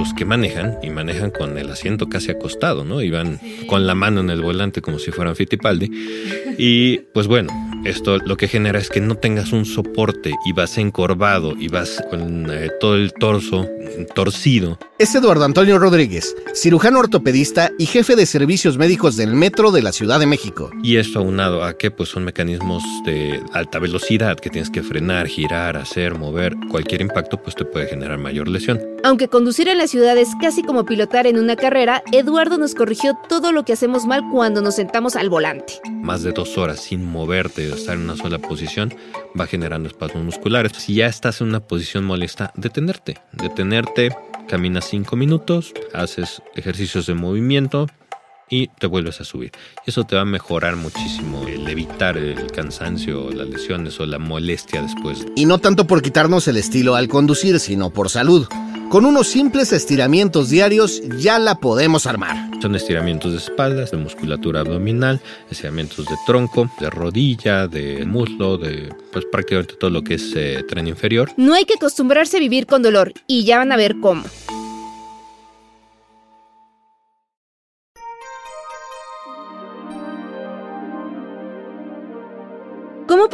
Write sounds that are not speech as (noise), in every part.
los que manejan y manejan con el asiento casi acostado, ¿no? Y van con la mano en el volante como si fueran Fittipaldi. Y pues bueno, esto lo que genera es que no tengas un soporte y vas encorvado y vas con eh, todo el torso torcido. Es Eduardo Antonio Rodríguez, cirujano ortopedista y jefe de servicios médicos del Metro de la Ciudad de México. Y esto aunado a que pues son mecanismos de alta velocidad que tienes que frenar, girar, hacer, mover. Cualquier impacto pues te puede generar mayor lesión. Aunque conducir en la ciudad es casi como pilotar en una carrera, Eduardo nos corrigió todo lo que hacemos mal cuando nos sentamos al volante. Más de dos horas sin moverte o estar en una sola posición va generando espasmos musculares. Si ya estás en una posición molesta, detenerte. Detenerte, caminas cinco minutos, haces ejercicios de movimiento, y te vuelves a subir. Y eso te va a mejorar muchísimo el evitar el cansancio, las lesiones o la molestia después. Y no tanto por quitarnos el estilo al conducir, sino por salud. Con unos simples estiramientos diarios ya la podemos armar. Son estiramientos de espaldas, de musculatura abdominal, estiramientos de tronco, de rodilla, de muslo, de pues prácticamente todo lo que es eh, tren inferior. No hay que acostumbrarse a vivir con dolor y ya van a ver cómo.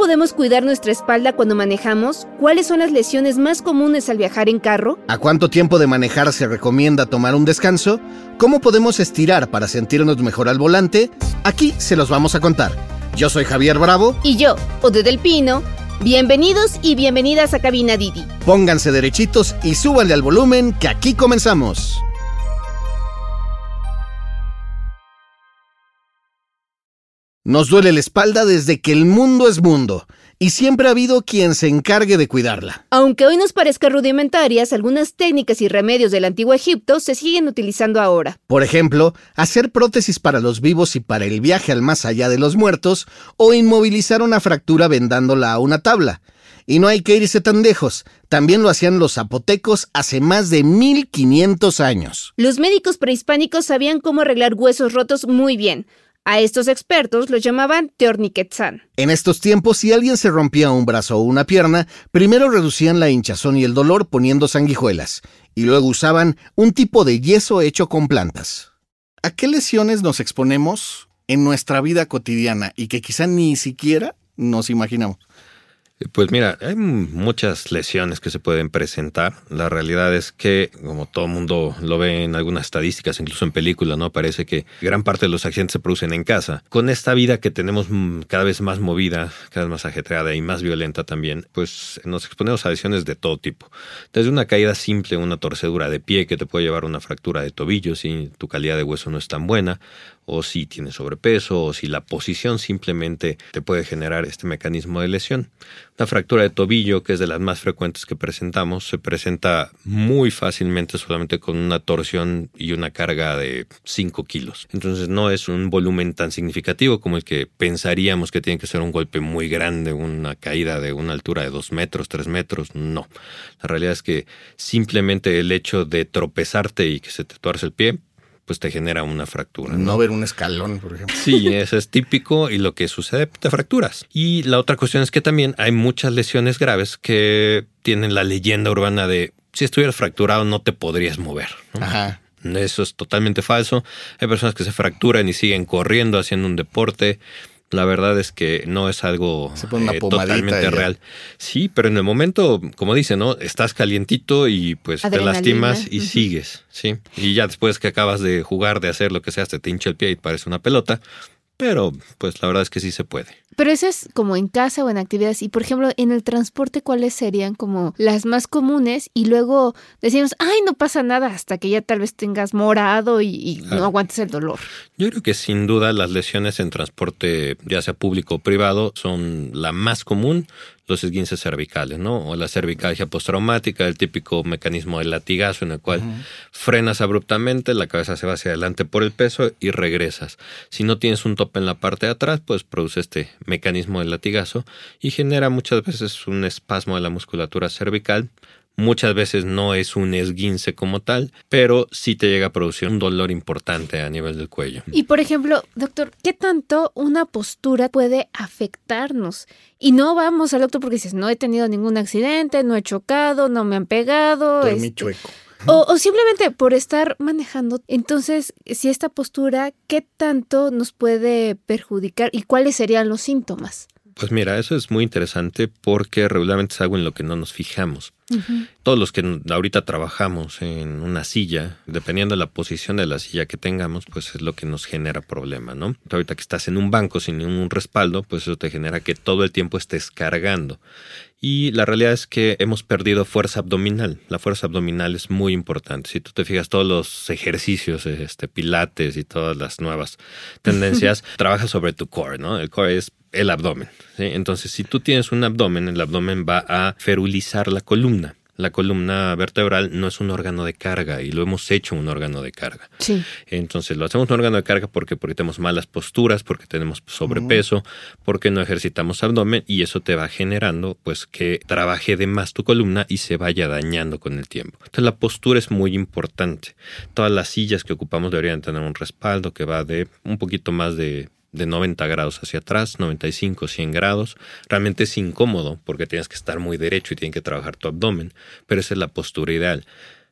Podemos cuidar nuestra espalda cuando manejamos? ¿Cuáles son las lesiones más comunes al viajar en carro? ¿A cuánto tiempo de manejar se recomienda tomar un descanso? ¿Cómo podemos estirar para sentirnos mejor al volante? Aquí se los vamos a contar. Yo soy Javier Bravo. Y yo, Ode del Pino. Bienvenidos y bienvenidas a Cabina Didi. Pónganse derechitos y súbanle al volumen que aquí comenzamos. Nos duele la espalda desde que el mundo es mundo, y siempre ha habido quien se encargue de cuidarla. Aunque hoy nos parezca rudimentarias, algunas técnicas y remedios del antiguo Egipto se siguen utilizando ahora. Por ejemplo, hacer prótesis para los vivos y para el viaje al más allá de los muertos, o inmovilizar una fractura vendándola a una tabla. Y no hay que irse tan lejos, también lo hacían los zapotecos hace más de 1500 años. Los médicos prehispánicos sabían cómo arreglar huesos rotos muy bien. A estos expertos los llamaban Teorniquetzán. En estos tiempos, si alguien se rompía un brazo o una pierna, primero reducían la hinchazón y el dolor poniendo sanguijuelas, y luego usaban un tipo de yeso hecho con plantas. ¿A qué lesiones nos exponemos en nuestra vida cotidiana y que quizá ni siquiera nos imaginamos? Pues mira, hay muchas lesiones que se pueden presentar. La realidad es que, como todo mundo lo ve en algunas estadísticas, incluso en películas, ¿no? Parece que gran parte de los accidentes se producen en casa. Con esta vida que tenemos mm, cada vez más movida, cada vez más ajetreada y más violenta también, pues nos exponemos a lesiones de todo tipo. Desde una caída simple, una torcedura de pie que te puede llevar a una fractura de tobillo si tu calidad de hueso no es tan buena, o si tienes sobrepeso, o si la posición simplemente te puede generar este mecanismo de lesión. Una fractura de tobillo, que es de las más frecuentes que presentamos, se presenta muy fácilmente solamente con una torsión y una carga de 5 kilos. Entonces no es un volumen tan significativo como el que pensaríamos que tiene que ser un golpe muy grande, una caída de una altura de 2 metros, 3 metros. No. La realidad es que simplemente el hecho de tropezarte y que se te tuerce el pie pues te genera una fractura. No, ver un escalón, por ejemplo. Sí, eso es típico y lo que sucede, te fracturas. Y la otra cuestión es que también hay muchas lesiones graves que tienen la leyenda urbana de si estuvieras fracturado no te podrías mover. Ajá. Eso es totalmente falso. Hay personas que se fracturan y siguen corriendo, haciendo un deporte la verdad es que no es algo eh, totalmente real. Sí, pero en el momento, como dice, ¿no? Estás calientito y pues te lastimas y sigues, ¿sí? Y ya después que acabas de jugar, de hacer lo que sea, te hincha el pie y parece una pelota. Pero pues la verdad es que sí se puede. Pero eso es como en casa o en actividades. Y por ejemplo, en el transporte, ¿cuáles serían como las más comunes? Y luego decimos, ay, no pasa nada hasta que ya tal vez tengas morado y, no aguantes el dolor. Yo creo que sin duda las lesiones en transporte, ya sea público o privado, son la más común los esguinces cervicales, ¿no? O la cervicalgia postraumática, el típico mecanismo del latigazo en el cual frenas abruptamente, la cabeza se va hacia adelante por el peso y regresas. Si no tienes un tope en la parte de atrás, pues produce este mecanismo del latigazo y genera muchas veces un espasmo de la musculatura cervical Muchas veces no es un esguince como tal, pero sí te llega a producir un dolor importante a nivel del cuello. Y por ejemplo, doctor, ¿qué tanto una postura puede afectarnos? Y no vamos al doctor porque dices, no he tenido ningún accidente, no he chocado, no me han pegado. Dormí este, chueco. O, o, simplemente por estar manejando. Entonces, si esta postura, ¿qué tanto nos puede perjudicar y cuáles serían los síntomas? Pues mira, eso es muy interesante porque regularmente es algo en lo que no nos fijamos. Todos los que ahorita trabajamos en una silla, dependiendo de la posición de la silla que tengamos, pues es lo que nos genera problema, ¿no? Ahorita que estás en un banco sin ningún respaldo, pues eso te genera que todo el tiempo estés cargando. Y la realidad es que hemos perdido fuerza abdominal. La fuerza abdominal es muy importante. Si tú te fijas, todos los ejercicios, este, pilates y todas las nuevas (laughs) tendencias, trabaja sobre tu core, ¿no? El core es el abdomen. Entonces, si tú tienes un abdomen, el abdomen va a ferulizar la columna. La columna vertebral no es un órgano de carga y lo hemos hecho un órgano de carga. Sí. Entonces lo hacemos un órgano de carga porque, porque tenemos malas posturas, porque tenemos sobrepeso, porque no ejercitamos abdomen y eso te va generando pues que trabaje de más tu columna y se vaya dañando con el tiempo. Entonces la postura es muy importante. Todas las sillas que ocupamos deberían tener un respaldo que va de un poquito más de de 90 grados hacia atrás, 95, 100 grados. Realmente es incómodo porque tienes que estar muy derecho y tienes que trabajar tu abdomen, pero esa es la postura ideal.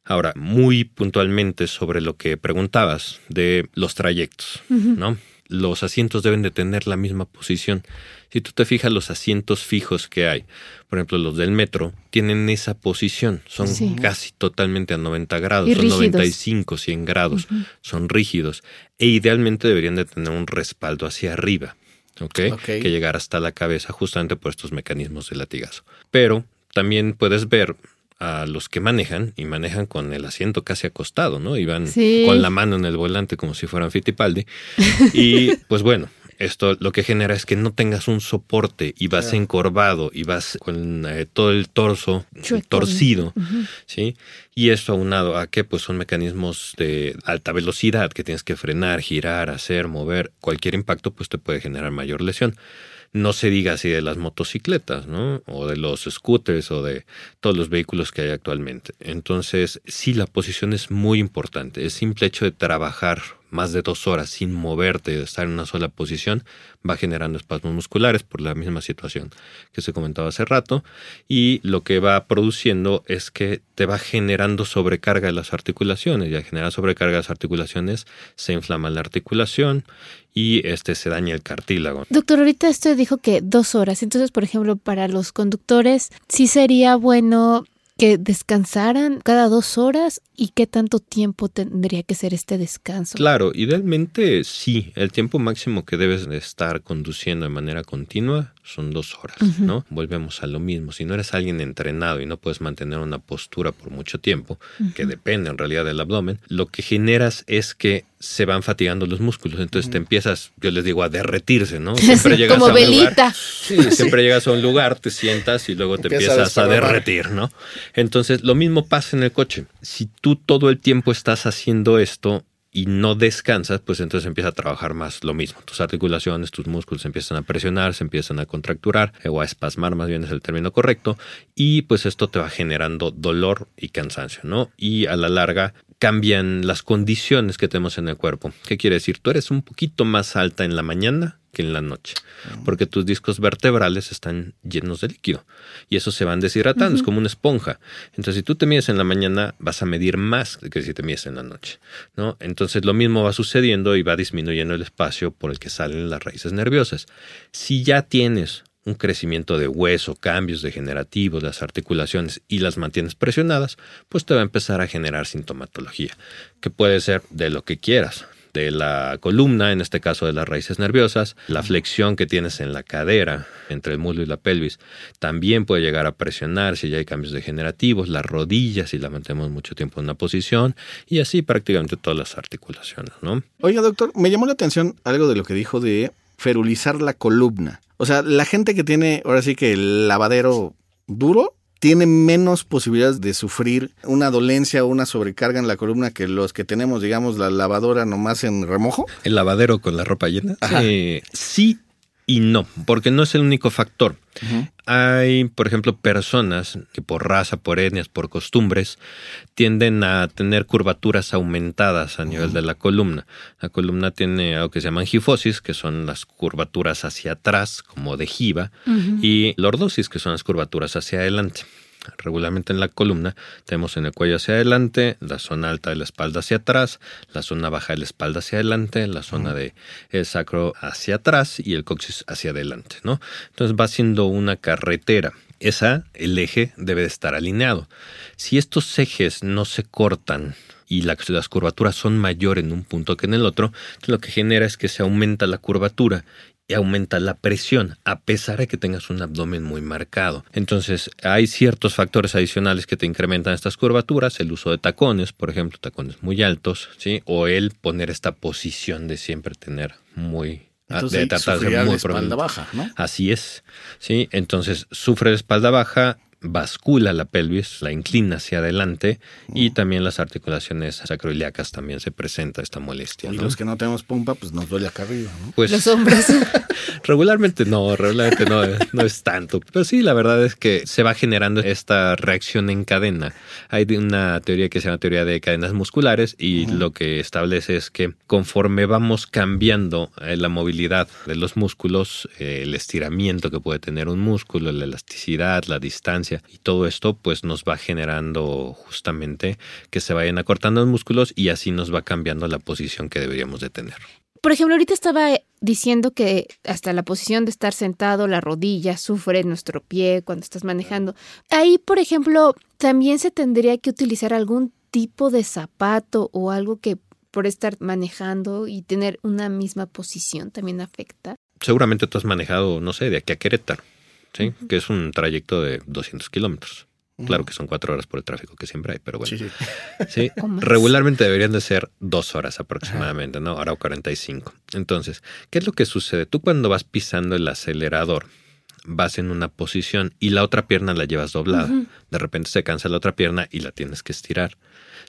Ahora, muy puntualmente sobre lo que preguntabas de los trayectos, ¿no? Los asientos deben de tener la misma posición. Si tú te fijas los asientos fijos que hay, por ejemplo los del metro, tienen esa posición, son casi totalmente a 90 grados, son 95, 100 grados, son rígidos e idealmente deberían de tener un respaldo hacia arriba, ¿ok? Que llegar hasta la cabeza justamente por estos mecanismos de latigazo. Pero también puedes ver a los que manejan y manejan con el asiento casi acostado, ¿no? Y van con la mano en el volante como si fueran Fittipaldi. (laughs) y pues bueno, esto lo que genera es que no tengas un soporte y vas encorvado y vas con eh, todo el torso torcido, ¿sí? Y esto aunado a que pues son mecanismos de alta velocidad que tienes que frenar, girar, hacer, mover, cualquier impacto pues te puede generar mayor lesión. No se diga así de las motocicletas, ¿no? O de los scooters o de todos los vehículos que hay actualmente. Entonces, sí, la posición es muy importante. El simple hecho de trabajar más de dos horas sin moverte, estar en una sola posición, va generando espasmos musculares por la misma situación que se comentaba hace rato. Y lo que va produciendo es que te va generando sobrecarga de las articulaciones. Y al generar sobrecarga de las articulaciones, se inflama la articulación y este se daña el cartílago. Doctor, ahorita usted dijo que dos horas. Entonces, por ejemplo, para los conductores, sí sería bueno que descansaran cada dos horas y qué tanto tiempo tendría que ser este descanso. Claro, idealmente sí, el tiempo máximo que debes de estar conduciendo de manera continua son dos horas, ¿no? Volvemos a lo mismo, si no eres alguien entrenado y no puedes mantener una postura por mucho tiempo, que depende en realidad del abdomen, lo que generas es que se van fatigando los músculos, entonces te empiezas, yo les digo, a derretirse, ¿no? (laughs) Siempre llegas Como a un velita. Lugar, (laughs) sí, siempre llegas a un lugar, te sientas y luego te empiezas a derretir, ¿no? Entonces, lo mismo pasa en el coche. Si tú todo el tiempo estás haciendo esto y no descansas, pues entonces empieza a trabajar más lo mismo. Tus articulaciones, tus músculos empiezan a presionar, se empiezan a contracturar, o a espasmar más bien es el término correcto, y pues esto te va generando dolor y cansancio, ¿no? Y a la larga cambian las condiciones que tenemos en el cuerpo. ¿Qué quiere decir? Tú eres un poquito más alta en la mañana que en la noche, porque tus discos vertebrales están llenos de líquido y eso se van deshidratando, es como una esponja. Entonces, si tú te mides en la mañana, vas a medir más que si te mides en la noche, ¿no? Entonces, lo mismo va sucediendo y va disminuyendo el espacio por el que salen las raíces nerviosas. Si ya tienes un crecimiento de hueso, cambios degenerativos, las articulaciones y las mantienes presionadas, pues te va a empezar a generar sintomatología, que puede ser de lo que quieras, de la columna, en este caso de las raíces nerviosas, la flexión que tienes en la cadera entre el muslo y la pelvis, también puede llegar a presionar si ya hay cambios degenerativos, las rodillas si la mantenemos mucho tiempo en una posición y así prácticamente todas las articulaciones, ¿no? Oiga, doctor, me llamó la atención algo de lo que dijo de ferulizar la columna. O sea, la gente que tiene ahora sí que el lavadero duro tiene menos posibilidades de sufrir una dolencia o una sobrecarga en la columna que los que tenemos, digamos, la lavadora nomás en remojo. ¿El lavadero con la ropa llena? Eh, sí y no, porque no es el único factor. Hay, por ejemplo, personas que por raza, por etnias, por costumbres, tienden a tener curvaturas aumentadas a nivel de la columna. La columna tiene algo que se llama angifosis, que son las curvaturas hacia atrás, como de jiba, y lordosis, que son las curvaturas hacia adelante. Regularmente en la columna tenemos en el cuello hacia adelante, la zona alta de la espalda hacia atrás, la zona baja de la espalda hacia adelante, la zona de el sacro hacia atrás y el coxis hacia adelante, ¿no? Entonces va siendo una carretera. Esa, el eje debe de estar alineado. Si estos ejes no se cortan y las curvaturas son mayores en un punto que en el otro, lo que genera es que se aumenta la curvatura aumenta la presión, a pesar de que tengas un abdomen muy marcado. Entonces, hay ciertos factores adicionales que te incrementan estas curvaturas, el uso de tacones, por ejemplo, tacones muy altos, ¿sí? O el poner esta posición de siempre tener muy entonces, de tratar de muy espalda baja, ¿no? Así es. Sí, entonces sufre de espalda baja, bascula la pelvis, la inclina hacia adelante y también las articulaciones sacroiliacas también se presenta esta molestia. Y los que no tenemos pompa, pues nos duele acá arriba, ¿no? Pues, los hombres. (laughs) regularmente no, regularmente no, no es tanto. Pero sí, la verdad es que se va generando esta reacción en cadena. Hay una teoría que se llama teoría de cadenas musculares y lo que establece es que conforme vamos cambiando eh, la movilidad de los músculos, eh, el estiramiento que puede tener un músculo, la elasticidad, la distancia, y todo esto pues nos va generando justamente que se vayan acortando los músculos y así nos va cambiando la posición que deberíamos de tener. Por ejemplo, ahorita estaba diciendo que hasta la posición de estar sentado, la rodilla sufre nuestro pie cuando estás manejando. Ahí, por ejemplo, también se tendría que utilizar algún tipo de zapato o algo que por estar manejando y tener una misma posición también afecta. Seguramente tú has manejado, no sé, de aquí a Querétaro. ¿Sí? Que es un trayecto de 200 kilómetros. Claro que son cuatro horas por el tráfico que siempre hay, pero bueno. Sí, sí. (laughs) (laughs) Regularmente deberían de ser dos horas aproximadamente, ¿no? Ahora 45. Entonces, ¿qué es lo que sucede? Tú cuando vas pisando el acelerador, vas en una posición y la otra pierna la llevas doblada. De repente se cansa la otra pierna y la tienes que estirar.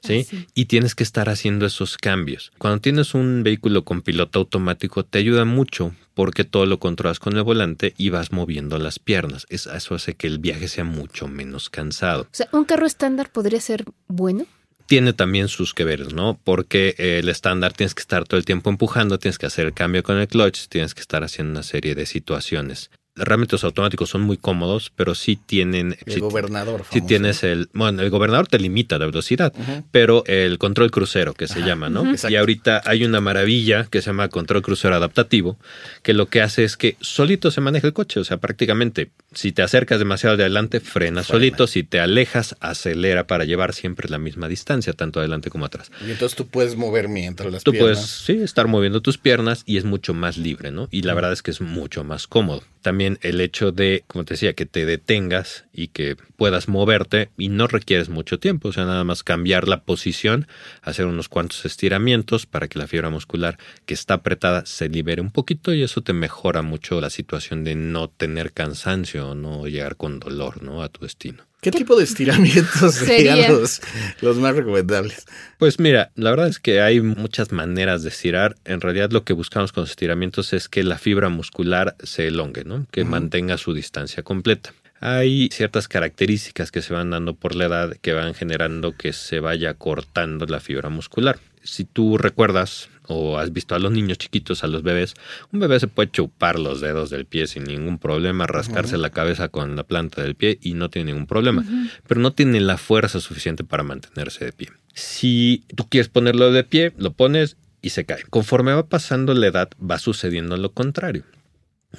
¿Sí? Y tienes que estar haciendo esos cambios. Cuando tienes un vehículo con piloto automático, te ayuda mucho porque todo lo controlas con el volante y vas moviendo las piernas. Eso hace que el viaje sea mucho menos cansado. O sea, ¿un carro estándar podría ser bueno? tiene también sus que veres, ¿no? Porque el estándar tienes que estar todo el tiempo empujando, tienes que hacer el cambio con el clutch, tienes que estar haciendo una serie de situaciones realmente los automáticos son muy cómodos, pero sí tienen... El gobernador. Si tienes el... Bueno, el gobernador te limita la velocidad, pero el control crucero que se llama, ¿no? Y ahorita hay una maravilla que se llama control crucero adaptativo, que lo que hace es que solito se maneja el coche, o sea, prácticamente si te acercas demasiado de adelante, frena, solito, si te alejas, acelera para llevar siempre la misma distancia, tanto adelante como atrás. Y entonces tú puedes mover mientras las tú puedes, sí, estar moviendo tus piernas y es mucho más libre, ¿no? Y la verdad es que es mucho más cómodo. También el hecho de, como te decía, que te detengas y que puedas moverte y no requieres mucho tiempo, o sea, nada más cambiar la posición, hacer unos cuantos estiramientos para que la fibra muscular que está apretada se libere un poquito y eso te mejora mucho la situación de no tener cansancio, no llegar con dolor, ¿no? A tu destino. ¿Qué tipo de estiramientos (laughs) serían los, los, más recomendables? Pues mira, la verdad es que hay muchas maneras de estirar. En realidad lo que buscamos con los estiramientos es que la fibra muscular se elongue, ¿no? Que mantenga su distancia completa. Hay ciertas características que se van dando por la edad que van generando que se vaya cortando la fibra muscular. Si tú recuerdas o has visto a los niños chiquitos, a los bebés, un bebé se puede chupar los dedos del pie sin ningún problema, rascarse la cabeza con la planta del pie y no tiene ningún problema, pero no tiene la fuerza suficiente para mantenerse de pie. Si tú quieres ponerlo de pie, lo pones y se cae. Conforme va pasando la edad, va sucediendo lo contrario.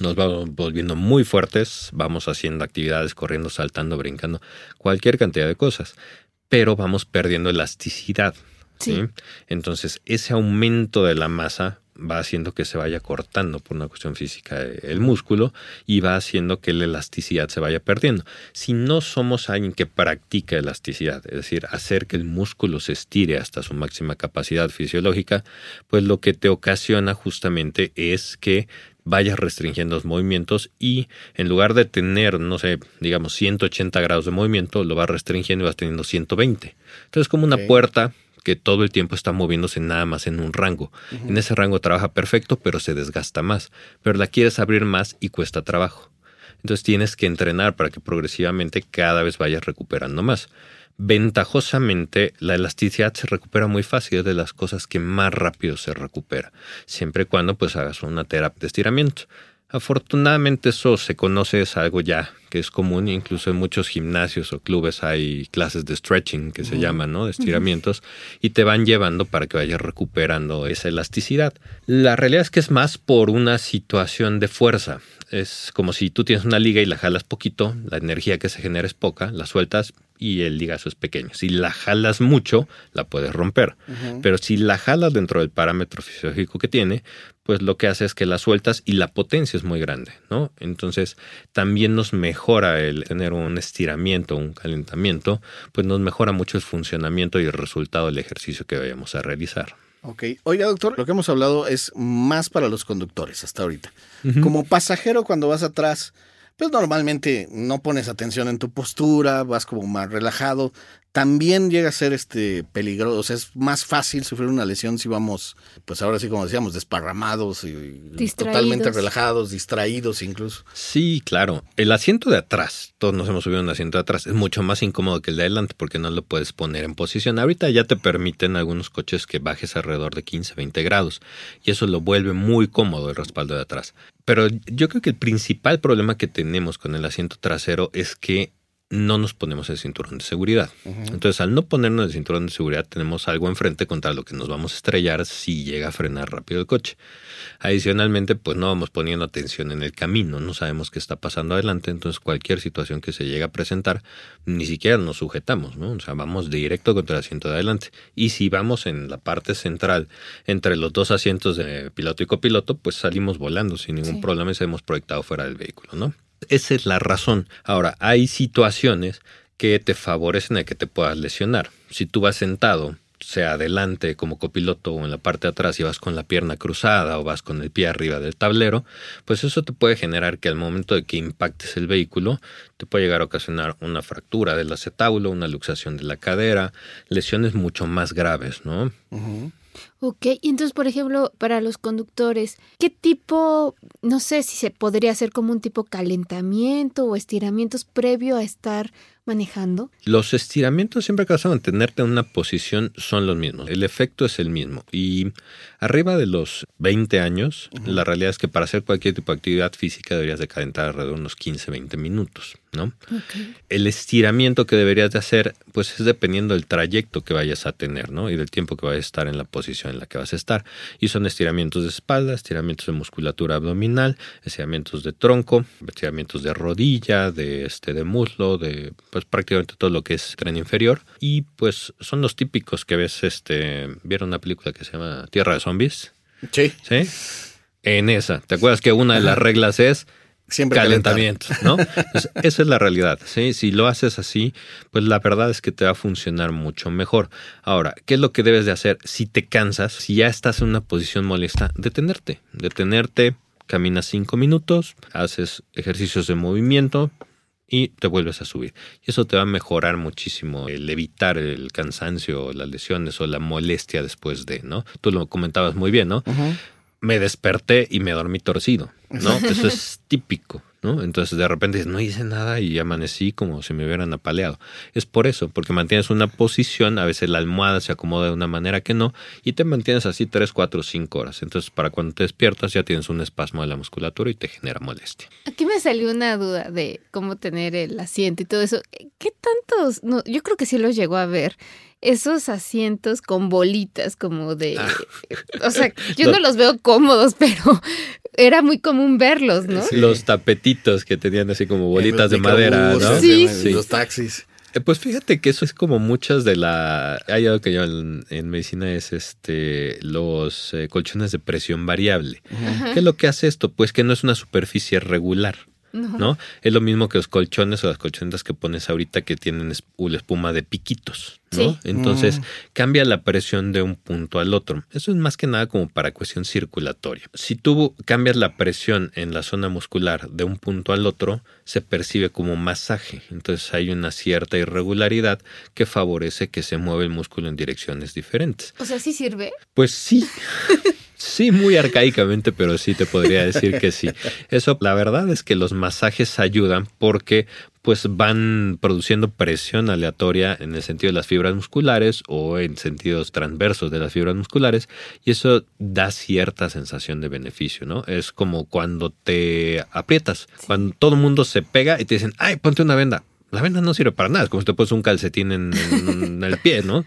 Nos vamos volviendo muy fuertes, vamos haciendo actividades, corriendo, saltando, brincando, cualquier cantidad de cosas, pero vamos perdiendo elasticidad. Entonces, ese aumento de la masa va haciendo que se vaya cortando por una cuestión física el músculo y va haciendo que la elasticidad se vaya perdiendo. Si no somos alguien que practica elasticidad, es decir, hacer que el músculo se estire hasta su máxima capacidad fisiológica, pues lo que te ocasiona justamente es que vayas restringiendo los movimientos y en lugar de tener, no sé, digamos 180 grados de movimiento, lo vas restringiendo y vas teniendo 120. Entonces como una puerta que todo el tiempo está moviéndose nada más en un rango. En ese rango trabaja perfecto, pero se desgasta más. Pero la quieres abrir más y cuesta trabajo. Entonces tienes que entrenar para que progresivamente cada vez vayas recuperando más. Ventajosamente, la elasticidad se recupera muy fácil, es de las cosas que más rápido se recupera, siempre y cuando pues hagas una terapia de estiramiento. Afortunadamente eso se conoce, es algo ya que es común, incluso en muchos gimnasios o clubes hay clases de stretching que se llaman, ¿no? De estiramientos y te van llevando para que vayas recuperando esa elasticidad. La realidad es que es más por una situación de fuerza. Es como si tú tienes una liga y la jalas poquito, la energía que se genera es poca, la sueltas y el ligazo es pequeño. Si la jalas mucho, la puedes romper. Pero si la jalas dentro del parámetro fisiológico que tiene, pues lo que hace es que la sueltas y la potencia es muy grande, ¿no? Entonces también nos mejora el tener un estiramiento, un calentamiento, pues nos mejora mucho el funcionamiento y el resultado del ejercicio que vayamos a realizar. Ok. Oiga, doctor, lo que hemos hablado es más para los conductores hasta ahorita. Como pasajero, cuando vas atrás, pues normalmente no pones atención en tu postura, vas como más relajado. También llega a ser este peligroso, o sea, es más fácil sufrir una lesión si vamos, pues ahora sí como decíamos, desparramados y totalmente relajados, distraídos incluso. Sí, claro. El asiento de atrás, todos nos hemos subido un asiento de atrás, es mucho más incómodo que el de adelante porque no lo puedes poner en posición. Ahorita ya te permiten algunos coches que bajes alrededor de 15, 20 grados y eso lo vuelve muy cómodo el respaldo de atrás. Pero yo creo que el principal problema que tenemos con el asiento trasero es que no nos ponemos el cinturón de seguridad. Entonces, al no ponernos el cinturón de seguridad, tenemos algo enfrente contra lo que nos vamos a estrellar si llega a frenar rápido el coche. Adicionalmente, pues no vamos poniendo atención en el camino, no sabemos qué está pasando adelante, entonces cualquier situación que se llegue a presentar, ni siquiera nos sujetamos, ¿no? O sea, vamos directo contra el asiento de adelante. Y si vamos en la parte central, entre los dos asientos de piloto y copiloto, pues salimos volando sin ningún problema y se hemos proyectado fuera del vehículo, ¿no? Esa es la razón. Ahora, hay situaciones que te favorecen a que te puedas lesionar. Si tú vas sentado, sea adelante como copiloto o en la parte de atrás y vas con la pierna cruzada o vas con el pie arriba del tablero, pues eso te puede generar que al momento de que impactes el vehículo te puede llegar a ocasionar una fractura del acetábulo, una luxación de la cadera, lesiones mucho más graves, ¿no? Ok, y entonces, por ejemplo, para los conductores, ¿qué tipo, no sé si se podría hacer como un tipo calentamiento o estiramientos previo a estar manejando? Los estiramientos siempre que vas a mantenerte en una posición son los mismos. El efecto es el mismo. Y arriba de los 20 años, la realidad es que para hacer cualquier tipo de actividad física deberías de calentar alrededor de unos 15, 20 minutos, ¿no? El estiramiento que deberías de hacer, pues es dependiendo del trayecto que vayas a tener, ¿no? Y del tiempo que vayas a estar en la posición en la que vas a estar. Y son estiramientos de espalda, estiramientos de musculatura abdominal, estiramientos de tronco, estiramientos de rodilla, de este de muslo, de pues prácticamente todo lo que es tren inferior. Y pues son los típicos que ves, este, vieron una película que se llama Tierra de Zombies. Sí. Sí. En esa, ¿te acuerdas que una de las reglas es Siempre calentamiento, ¿no? (laughs) esa es la realidad. ¿sí? Si lo haces así, pues la verdad es que te va a funcionar mucho mejor. Ahora, ¿qué es lo que debes de hacer? Si te cansas, si ya estás en una posición molesta, detenerte. Detenerte, caminas cinco minutos, haces ejercicios de movimiento, y te vuelves a subir. Y eso te va a mejorar muchísimo el evitar el cansancio, las lesiones o la molestia después de, ¿no? Tú lo comentabas muy bien, ¿no? Me desperté y me dormí torcido, ¿no? Eso es típico, entonces de repente no hice nada y amanecí como si me hubieran apaleado. Es por eso, porque mantienes una posición, a veces la almohada se acomoda de una manera que no, y te mantienes así 3, 4, 5 horas. Entonces para cuando te despiertas ya tienes un espasmo de la musculatura y te genera molestia. Aquí me salió una duda de cómo tener el asiento y todo eso. ¿Qué tantos? No, yo creo que sí los llegó a ver esos asientos con bolitas como de... Ah. O sea, yo no. los veo cómodos, (laughs) pero era muy común verlos, ¿no? Los tapetitos que tenían así como bolitas de madera, ¿no? Sí, sí. Los taxis. Eh, pues fíjate que eso es como muchas de la. Hay algo que llaman en, medicina es este los eh, colchones de presión variable. ¿Qué es lo que hace esto? Pues que no es una superficie regular. No. Es lo mismo que los colchones o las colchonetas que pones ahorita que tienen espuma de piquitos, ¿no? Entonces mm. cambia la presión de un punto al otro. Eso es más que nada como para cuestión circulatoria. Si tú cambias la presión en la zona muscular de un punto al otro, se percibe como masaje. Entonces hay una cierta irregularidad que favorece que se mueva el músculo en direcciones diferentes. O sea, ¿sí sirve? Pues sí. (laughs) Sí, muy arcaicamente, pero sí te podría decir que sí. Eso, la verdad es que los masajes ayudan porque pues van produciendo presión aleatoria en el sentido de las fibras musculares o en sentidos transversos de las fibras musculares y eso da cierta sensación de beneficio, ¿no? Es como cuando te aprietas, cuando todo el mundo se pega y te dicen, ay, ponte una venda la venda no sirve para nada, es como si te pones un calcetín en, el pie, ¿no?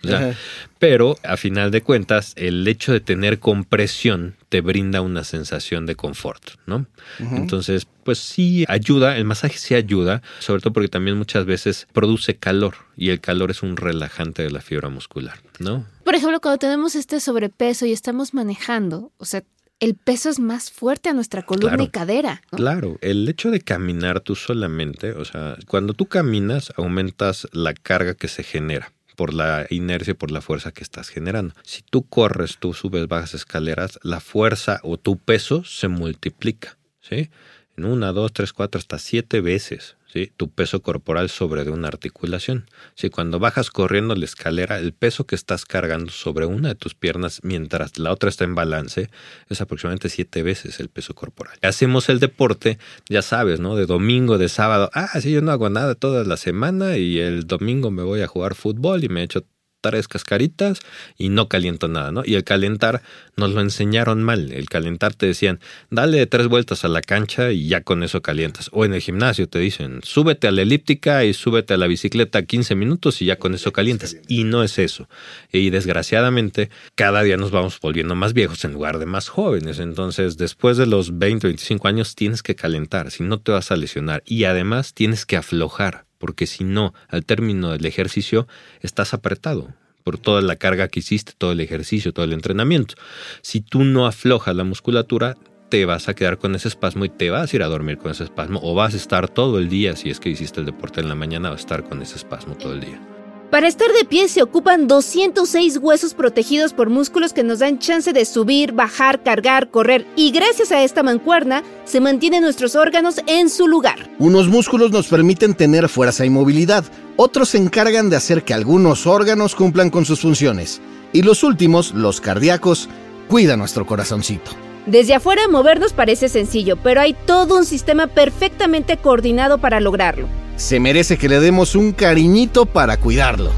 pero a final de cuentas, el hecho de tener compresión te brinda una sensación de confort, ¿no? Entonces, pues sí ayuda, el masaje sí ayuda, sobre todo porque también muchas veces produce calor y el calor es un relajante de la fibra muscular, ¿no? Por ejemplo, cuando tenemos este sobrepeso y estamos manejando, o sea, el peso es más fuerte a nuestra columna y cadera. Claro, el hecho de caminar tú solamente, o sea, cuando tú caminas aumentas la carga que se genera por la inercia y por la fuerza que estás generando. Si tú corres, tú subes, bajas escaleras, la fuerza o tu peso se multiplica, ¿sí? En una, dos, tres, cuatro, hasta siete veces tu peso corporal sobre de una articulación. Si cuando bajas corriendo la escalera, el peso que estás cargando sobre una de tus piernas mientras la otra está en balance es aproximadamente siete veces el peso corporal. Hacemos el deporte, ya sabes, ¿no? De domingo, de sábado. Ah, sí, yo no hago nada toda la semana y el domingo me voy a jugar fútbol y me echo tres cascaritas y no caliento nada, ¿no? Y el calentar nos lo enseñaron mal. El calentar te decían, dale tres vueltas a la cancha y ya con eso calientas. O en el gimnasio te dicen, súbete a la elíptica y súbete a la bicicleta 15 minutos y ya con eso calientas. Y no es eso. Y desgraciadamente, cada día nos vamos volviendo más viejos en lugar de más jóvenes. Entonces, después de los 20, 25 años, tienes que calentar, si no te vas a lesionar. Y además tienes que aflojar porque si no, al término del ejercicio, estás apretado por toda la carga que hiciste, todo el ejercicio, todo el entrenamiento. Si tú no aflojas la musculatura, te vas a quedar con ese espasmo y te vas a ir a dormir con ese espasmo o vas a estar todo el día, si es que hiciste el deporte en la mañana, vas a estar con ese espasmo todo el día. Para estar de pie se ocupan 206 huesos protegidos por músculos que nos dan chance de subir, bajar, cargar, correr y gracias a esta mancuerna se mantienen nuestros órganos en su lugar. Unos músculos nos permiten tener fuerza y movilidad, otros se encargan de hacer que algunos órganos cumplan con sus funciones y los últimos, los cardíacos, cuidan nuestro corazoncito. Desde afuera movernos parece sencillo, pero hay todo un sistema perfectamente coordinado para lograrlo se merece que le demos un cariñito para cuidarlo.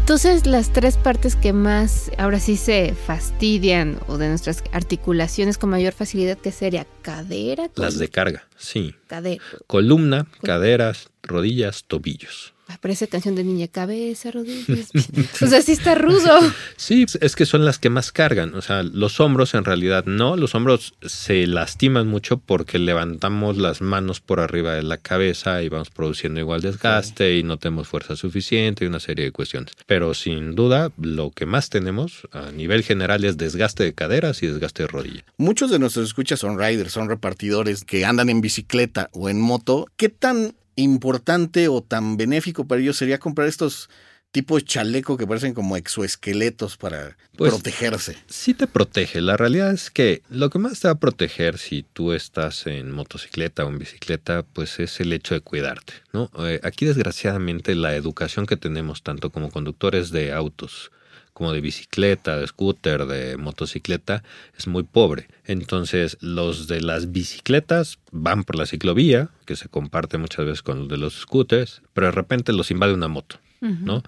Entonces las tres partes que más ahora sí se fastidian o de nuestras articulaciones con mayor facilidad que sería cadera. Las de carga, sí. Cadera. Columna, caderas, rodillas, tobillos. Parece canción de niña, cabeza, rodillas. (laughs) o sea, sí está rudo. (laughs) Sí, es que son las que más cargan. O sea, los hombros en realidad no. Los hombros se lastiman mucho porque levantamos las manos por arriba de la cabeza y vamos produciendo igual desgaste y no tenemos fuerza suficiente y una serie de cuestiones. Pero sin duda, lo que más tenemos a nivel general es desgaste de caderas y desgaste de rodilla. Muchos de nuestros escuchas son riders, son repartidores que andan en bicicleta o en moto. ¿Qué tan importante o tan benéfico para ellos sería comprar estos tipos chaleco que parecen como exoesqueletos para pues, protegerse. Sí te protege. La realidad es que lo que más te va a proteger si tú estás en motocicleta o en bicicleta, pues es el hecho de cuidarte. ¿no? Eh, aquí desgraciadamente la educación que tenemos tanto como conductores de autos como de bicicleta, de scooter, de motocicleta, es muy pobre. Entonces, los de las bicicletas van por la ciclovía, que se comparte muchas veces con los de los scooters, pero de repente los invade una moto, ¿no?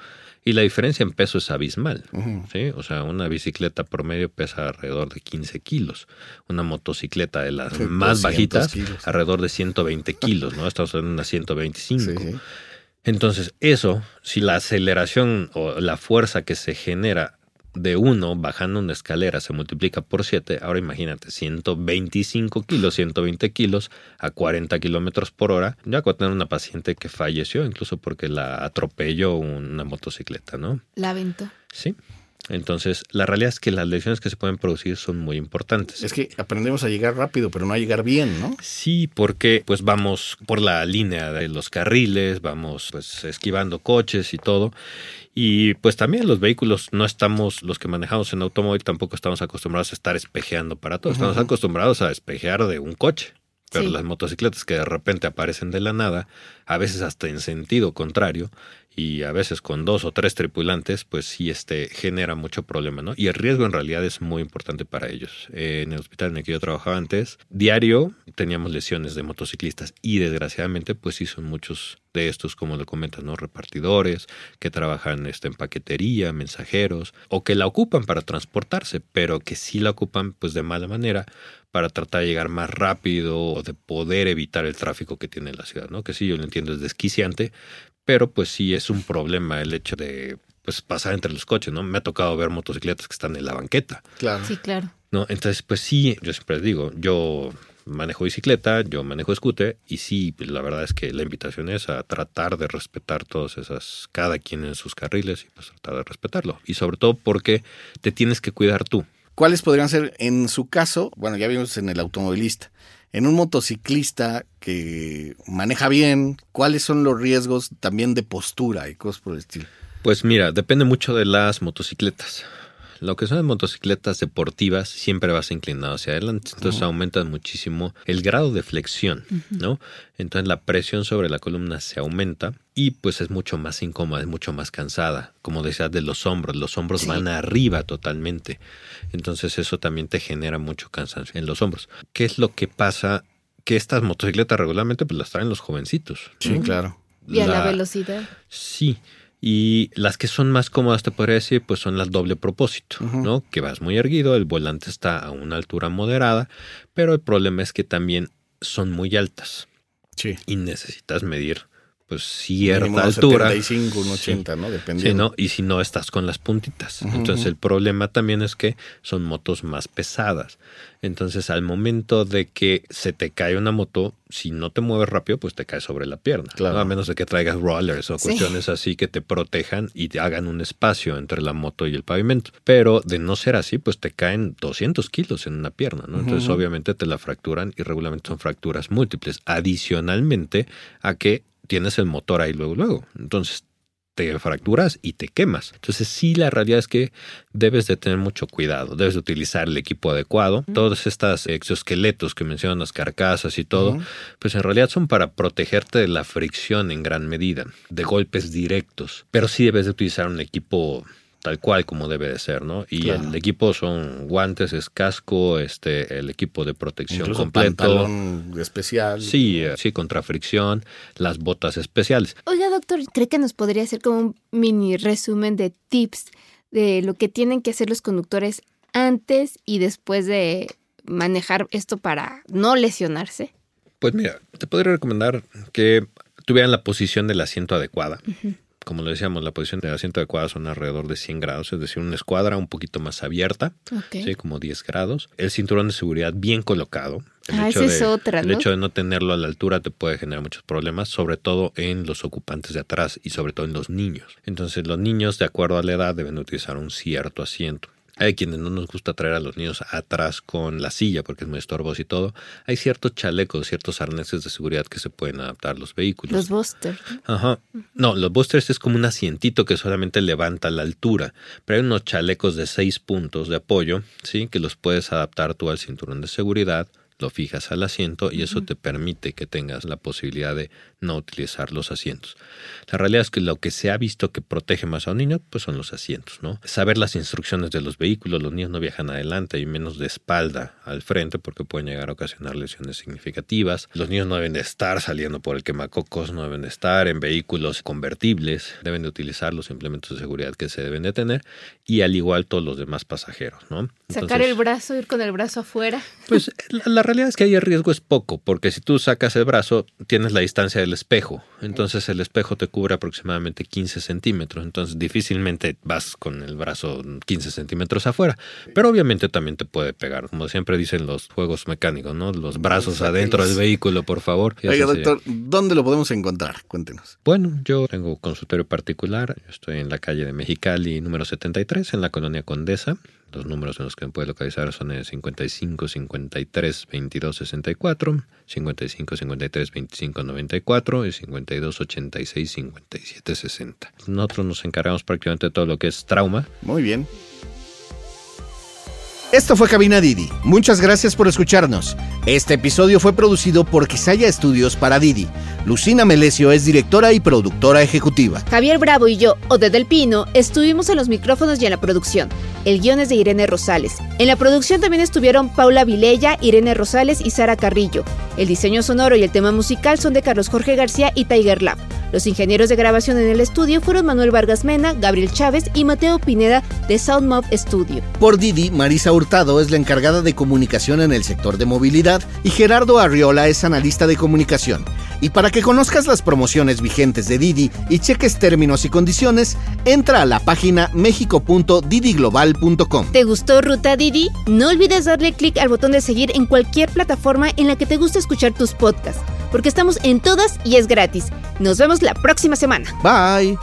Y la diferencia en peso es abismal, ¿sí? O sea, una bicicleta promedio pesa alrededor de 15 kilos. Una motocicleta de las más bajitas, alrededor de 120 kilos, ¿no? Estamos en una 125. Sí, entonces, eso, si la aceleración o la fuerza que se genera de uno bajando una escalera se multiplica por 7, ahora imagínate, 125 kilos, 120 kilos a 40 kilómetros por hora. Yo acabo de tener una paciente que falleció incluso porque la atropelló una motocicleta, ¿no? La aventó. Sí. Entonces, la realidad es que las lesiones que se pueden producir son muy importantes. Es que aprendemos a llegar rápido, pero no a llegar bien, ¿no? Sí, porque pues vamos por la línea de los carriles, vamos pues esquivando coches y todo. Y pues también los vehículos no estamos, los que manejamos en automóvil tampoco estamos acostumbrados a estar espejeando para todo. Estamos acostumbrados a espejear de un coche. pero Sí. las motocicletas que de repente aparecen de la nada, a veces hasta en sentido contrario, y a veces con dos o tres tripulantes, pues sí este, genera mucho problema, ¿no? Y el riesgo en realidad es muy importante para ellos. Eh, en el hospital en el que yo trabajaba antes, diario teníamos lesiones de motociclistas y desgraciadamente pues sí son muchos de estos, como lo comentas, ¿no? Repartidores que trabajan este, en paquetería, mensajeros, o que la ocupan para transportarse, pero que sí la ocupan pues de mala manera para tratar de llegar más rápido o de poder evitar el tráfico que tiene la ciudad, ¿no? Que sí, yo lo entiendo, es desquiciante, pero pues sí es un problema el hecho de pues pasar entre los coches, ¿no? Me ha tocado ver motocicletas que están en la banqueta, Claro. Sí, claro. ¿no? Entonces, pues sí, yo siempre les digo, yo manejo bicicleta, yo manejo scooter y sí, pues, la verdad es que la invitación es a tratar de respetar todas esas, cada quien en sus carriles y pues tratar de respetarlo. Y sobre todo porque te tienes que cuidar tú. ¿Cuáles podrían ser, en su caso, bueno, ya vimos en el automovilista, en un motociclista que maneja bien, cuáles son los riesgos también de postura y cosas por el estilo? Pues mira, depende mucho de las motocicletas. Lo que son las motocicletas deportivas siempre vas inclinado hacia adelante, entonces aumentas muchísimo el grado de flexión, ¿no? Entonces la presión sobre la columna se aumenta y pues es mucho más incómoda, es mucho más cansada, como decías de los hombros, los hombros Sí. van arriba totalmente, entonces eso también te genera mucho cansancio en los hombros. ¿Qué es lo que pasa? Que estas motocicletas regularmente pues las traen los jovencitos. Sí, claro. Y a la, La- velocidad. Sí. Y las que son más cómodas, te podría decir, pues son las doble propósito. ¿no? Que vas muy erguido, el volante está a una altura moderada, pero el problema es que también son muy altas Sí. y necesitas medir pues cierta Mínimo altura. 75, un 80, ¿no? Sí, Dependiendo. ¿no? Y si no estás con las puntitas. Entonces el problema también es que son motos más pesadas. Entonces al momento de que se te cae una moto, si no te mueves rápido, pues te cae sobre la pierna. Claro. ¿no? A menos de que traigas rollers o Sí. cuestiones así que te protejan y te hagan un espacio entre la moto y el pavimento. Pero de no ser así, pues te caen 200 kilos en una pierna. ¿no? Entonces obviamente te la fracturan y regularmente son fracturas múltiples. Adicionalmente a que tienes el motor ahí luego, luego. Entonces te fracturas y te quemas. Entonces sí, la realidad es que debes de tener mucho cuidado, debes de utilizar el equipo adecuado. Todos estos exoesqueletos que mencionan las carcasas y todo, pues en realidad son para protegerte de la fricción en gran medida, de golpes directos. Pero sí debes de utilizar un equipo tal cual como debe de ser, ¿no? Y Claro. el equipo son guantes, es casco, este, el equipo de protección Incluso completo. pantalón especial. Sí, eh, sí, contra fricción, las botas especiales. Oiga, doctor, ¿cree que nos podría hacer como un mini resumen de tips de lo que tienen que hacer los conductores antes y después de manejar esto para no lesionarse? Pues mira, te podría recomendar que tuvieran la posición del asiento adecuada. Como lo decíamos, la posición del asiento adecuada son alrededor de 100 grados, es decir, una escuadra un poquito más abierta. ¿sí? como 10 grados. El cinturón de seguridad bien colocado. El Ah, hecho esa es de- otra, El ¿no? hecho de no tenerlo a la altura te puede generar muchos problemas, sobre todo en los ocupantes de atrás y sobre todo en los niños. Entonces, los niños, de acuerdo a la edad, deben utilizar un cierto asiento. Hay quienes no nos gusta traer a los niños atrás con la silla porque es muy estorboso y todo. Hay ciertos chalecos, ciertos arneses de seguridad que se pueden adaptar a los vehículos. Los Buster. Ajá. No, los boosters es como un asientito que solamente levanta la altura, pero hay unos chalecos de seis puntos de apoyo, ¿sí? Que los puedes adaptar tú al cinturón de seguridad, lo fijas al asiento y eso te permite que tengas la posibilidad de no utilizar los asientos. La realidad es que lo que se ha visto que protege más a un niño, pues son los asientos, ¿no? Saber las instrucciones de los vehículos, los niños no viajan adelante y menos de espalda al frente porque pueden llegar a ocasionar lesiones significativas. Los niños no deben de estar saliendo por el quemacocos, no deben de estar en vehículos convertibles, deben de utilizar los implementos de seguridad que se deben de tener y al igual todos los demás pasajeros, ¿no? Sacar el brazo, ir con el brazo afuera. pues la, la realidad es que ahí el riesgo es poco, porque si tú sacas el brazo, tienes la distancia del espejo. Entonces el espejo te cubre aproximadamente 15 centímetros. Entonces difícilmente vas con el brazo 15 centímetros afuera. Pero obviamente también te puede pegar. Como siempre dicen los juegos mecánicos, ¿no? Los brazos adentro del vehículo, por favor. Oiga, sería. doctor, ¿dónde lo podemos encontrar? Cuéntenos. Bueno, yo tengo consultorio particular. Yo estoy en la calle de Mexicali, número 73, en la colonia Condesa. Los números en los que me puede localizar son el 55 53 22 64, 55 53 25 94 y 52 86 57 60. Nosotros nos encargamos prácticamente de todo lo que es trauma. Muy bien. Esto fue Cabina Didi. Muchas gracias por escucharnos. Este episodio fue producido por Quisaya Estudios para Didi. Lucina Melesio es directora y productora ejecutiva. Javier Bravo y yo, Ode del Pino, estuvimos en los micrófonos y en la producción. El guion es de Irene Rosales. En la producción también estuvieron Paula Vilella, Irene Rosales y Sara Carrillo. El diseño sonoro y el tema musical son de Carlos Jorge García y Tiger Lab. Los ingenieros de grabación en el estudio fueron Manuel Vargas Mena, Gabriel Chávez y Mateo Pineda de Soundmob Studio. Por Didi, Marisa Hurtado es la encargada de comunicación en el sector de movilidad y Gerardo Arriola es analista de comunicación. Y para que conozcas las promociones vigentes de Didi y cheques términos y condiciones, entra a la página mexico.didiglobal.com. ¿Te gustó Ruta Didi? No olvides darle clic al botón de seguir en cualquier plataforma en la que te guste escuchar tus podcasts, porque estamos en todas y es gratis. Nos vemos la próxima semana. Bye.